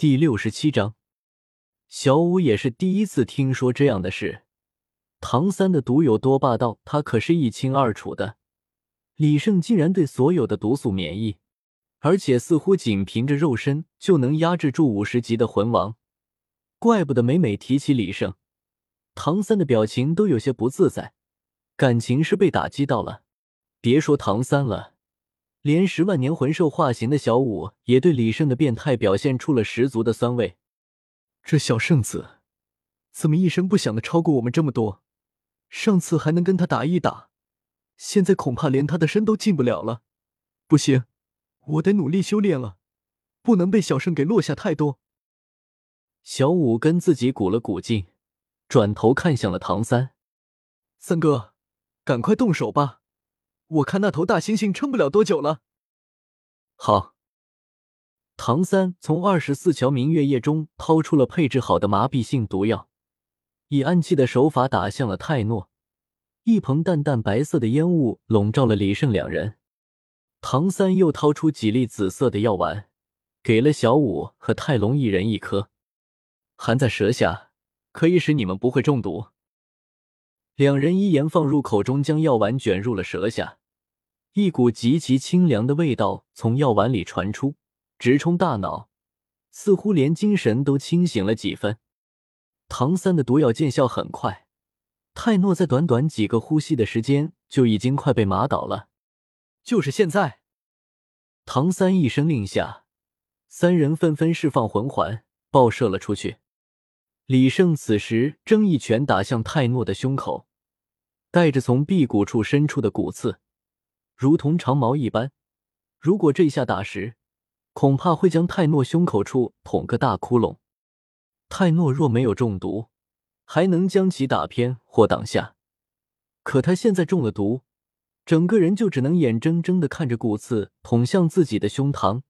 第六十七章，小五也是第一次听说这样的事。唐三的毒有多霸道，他可是一清二楚的。李胜竟然对所有的毒素免疫，而且似乎仅凭着肉身就能压制住五十级的魂王，怪不得每每提起李胜，唐三的表情都有些不自在，感情是被打击到了。别说唐三了。连十万年魂兽化形的小舞也对李胜的变态表现出了十足的酸味。这小圣子怎么一声不响的超过我们这么多？上次还能跟他打一打，现在恐怕连他的身都进不了了。不行，我得努力修炼了，不能被小圣给落下太多。小五跟自己鼓了鼓劲，转头看向了唐三：“三哥，赶快动手吧。”我看那头大猩猩撑不了多久了。好，唐三从二十四桥明月夜中掏出了配置好的麻痹性毒药，以暗器的手法打向了泰诺。一蓬淡淡白色的烟雾笼罩了李胜两人。唐三又掏出几粒紫色的药丸，给了小五和泰隆一人一颗，含在舌下，可以使你们不会中毒。两人一言放入口中，将药丸卷入了舌下。一股极其清凉的味道从药丸里传出，直冲大脑，似乎连精神都清醒了几分。唐三的毒药见效很快，泰诺在短短几个呼吸的时间就已经快被麻倒了。就是现在！唐三一声令下，三人纷纷释放魂环，爆射了出去。李胜此时正一拳打向泰诺的胸口，带着从臂骨处伸出的骨刺。如同长矛一般，如果这一下打实，恐怕会将泰诺胸口处捅个大窟窿。泰诺若没有中毒，还能将其打偏或挡下。可他现在中了毒，整个人就只能眼睁睁的看着骨刺捅向自己的胸膛，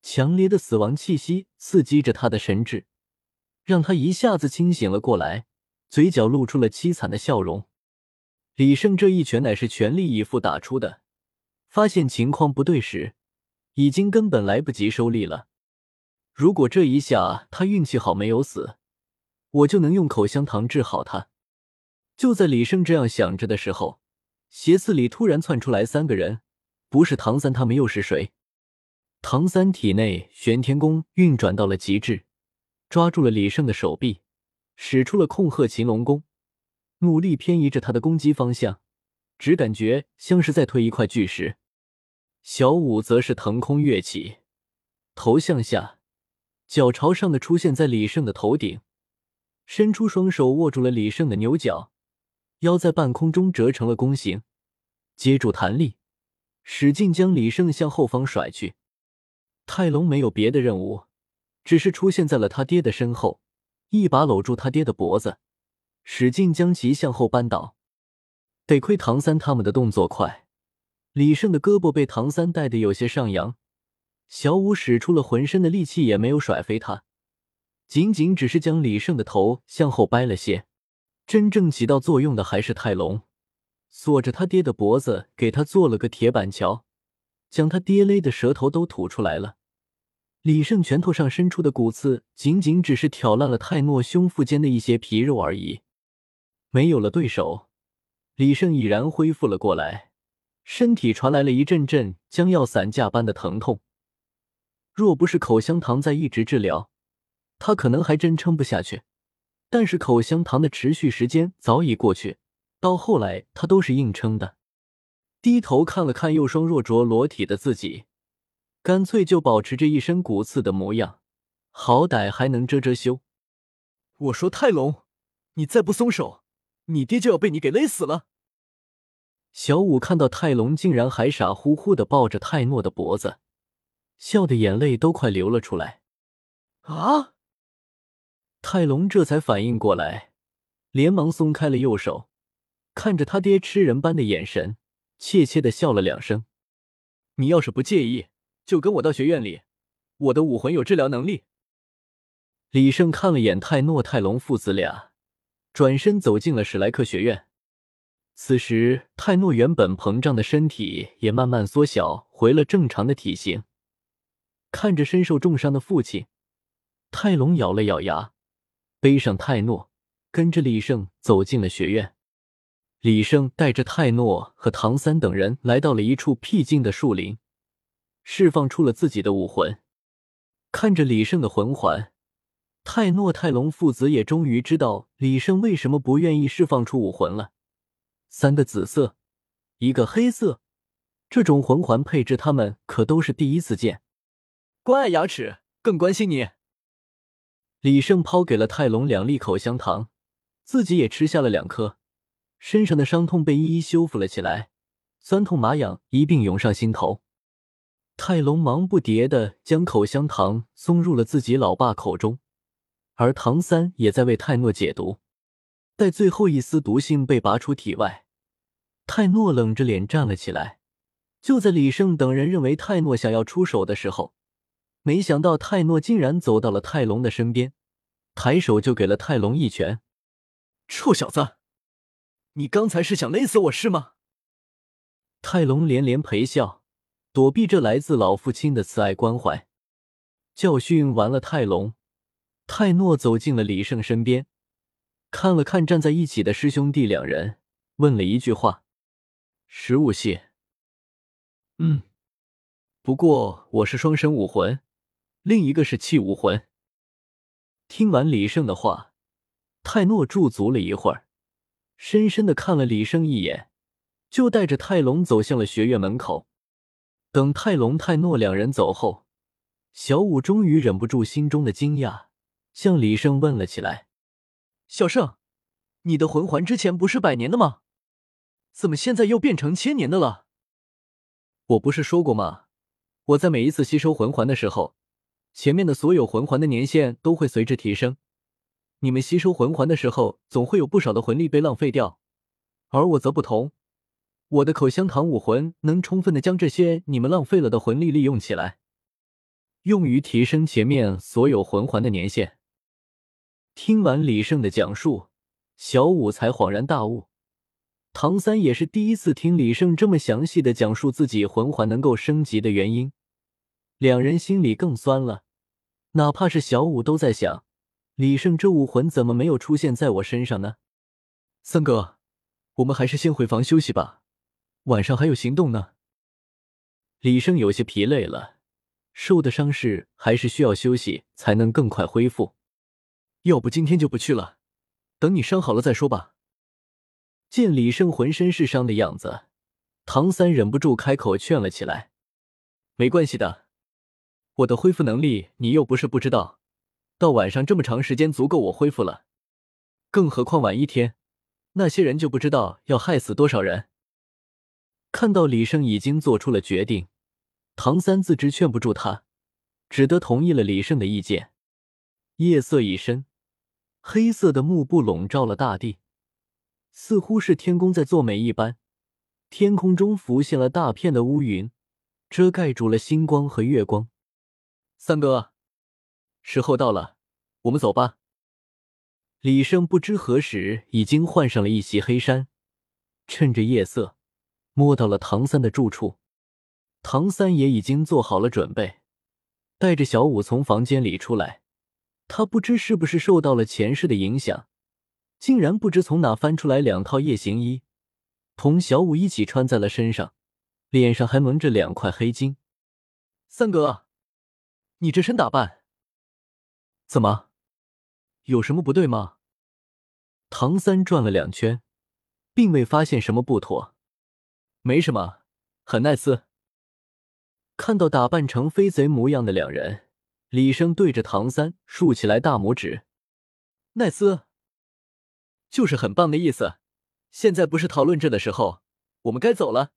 强烈的死亡气息刺激着他的神智，让他一下子清醒了过来，嘴角露出了凄惨的笑容。李胜这一拳乃是全力以赴打出的。发现情况不对时，已经根本来不及收力了。如果这一下他运气好没有死，我就能用口香糖治好他。就在李胜这样想着的时候，斜刺里突然窜出来三个人，不是唐三，他们又是谁？唐三体内玄天功运转到了极致，抓住了李胜的手臂，使出了控鹤擒龙功，努力偏移着他的攻击方向，只感觉像是在推一块巨石。小五则是腾空跃起，头向下，脚朝上的出现在李胜的头顶，伸出双手握住了李胜的牛角，腰在半空中折成了弓形，接住弹力，使劲将李胜向后方甩去。泰隆没有别的任务，只是出现在了他爹的身后，一把搂住他爹的脖子，使劲将其向后扳倒。得亏唐三他们的动作快。李胜的胳膊被唐三带的有些上扬，小五使出了浑身的力气也没有甩飞他，仅仅只是将李胜的头向后掰了些。真正起到作用的还是泰隆，锁着他爹的脖子，给他做了个铁板桥，将他爹勒的舌头都吐出来了。李胜拳头上伸出的骨刺，仅仅只是挑烂了泰诺胸腹间的一些皮肉而已。没有了对手，李胜已然恢复了过来。身体传来了一阵阵将要散架般的疼痛，若不是口香糖在一直治疗，他可能还真撑不下去。但是口香糖的持续时间早已过去，到后来他都是硬撑的。低头看了看又双若着裸体的自己，干脆就保持着一身骨刺的模样，好歹还能遮遮羞。我说泰隆，你再不松手，你爹就要被你给勒死了。小五看到泰隆竟然还傻乎乎的抱着泰诺的脖子，笑的眼泪都快流了出来。啊！泰隆这才反应过来，连忙松开了右手，看着他爹吃人般的眼神，怯怯的笑了两声：“你要是不介意，就跟我到学院里，我的武魂有治疗能力。”李胜看了眼泰诺、泰隆父子俩，转身走进了史莱克学院。此时，泰诺原本膨胀的身体也慢慢缩小回了正常的体型。看着身受重伤的父亲，泰隆咬了咬牙，背上泰诺，跟着李胜走进了学院。李胜带着泰诺和唐三等人来到了一处僻静的树林，释放出了自己的武魂。看着李胜的魂环，泰诺、泰隆父子也终于知道李胜为什么不愿意释放出武魂了。三个紫色，一个黑色，这种魂环配置他们可都是第一次见。关爱牙齿，更关心你。李胜抛给了泰隆两粒口香糖，自己也吃下了两颗，身上的伤痛被一一修复了起来，酸痛麻痒一并涌上心头。泰隆忙不迭的将口香糖送入了自己老爸口中，而唐三也在为泰诺解毒。待最后一丝毒性被拔出体外，泰诺冷着脸站了起来。就在李胜等人认为泰诺想要出手的时候，没想到泰诺竟然走到了泰隆的身边，抬手就给了泰隆一拳。臭小子，你刚才是想勒死我是吗？泰隆连连陪笑，躲避这来自老父亲的慈爱关怀。教训完了泰隆，泰诺走进了李胜身边，看了看站在一起的师兄弟两人，问了一句话：“食物系？”“嗯，不过我是双生武魂。”另一个是气武魂。听完李胜的话，泰诺驻足了一会儿，深深的看了李胜一眼，就带着泰隆走向了学院门口。等泰隆、泰诺两人走后，小五终于忍不住心中的惊讶，向李胜问了起来：“小胜，你的魂环之前不是百年的吗？怎么现在又变成千年的了？”我不是说过吗？我在每一次吸收魂环的时候。前面的所有魂环的年限都会随之提升，你们吸收魂环的时候，总会有不少的魂力被浪费掉，而我则不同，我的口香糖武魂能充分的将这些你们浪费了的魂力利用起来，用于提升前面所有魂环的年限。听完李胜的讲述，小五才恍然大悟，唐三也是第一次听李胜这么详细的讲述自己魂环能够升级的原因。两人心里更酸了，哪怕是小五都在想：李胜这武魂怎么没有出现在我身上呢？三哥，我们还是先回房休息吧，晚上还有行动呢。李胜有些疲累了，受的伤势还是需要休息才能更快恢复。要不今天就不去了，等你伤好了再说吧。见李胜浑身是伤的样子，唐三忍不住开口劝了起来：“没关系的。”我的恢复能力，你又不是不知道。到晚上这么长时间足够我恢复了，更何况晚一天，那些人就不知道要害死多少人。看到李胜已经做出了决定，唐三自知劝不住他，只得同意了李胜的意见。夜色已深，黑色的幕布笼罩了大地，似乎是天公在作美一般。天空中浮现了大片的乌云，遮盖住了星光和月光。三哥，时候到了，我们走吧。李胜不知何时已经换上了一袭黑衫，趁着夜色，摸到了唐三的住处。唐三也已经做好了准备，带着小五从房间里出来。他不知是不是受到了前世的影响，竟然不知从哪翻出来两套夜行衣，同小五一起穿在了身上，脸上还蒙着两块黑筋。三哥。你这身打扮，怎么，有什么不对吗？唐三转了两圈，并未发现什么不妥。没什么，很耐斯。看到打扮成飞贼模样的两人，李生对着唐三竖起来大拇指。奈斯，就是很棒的意思。现在不是讨论这的时候，我们该走了。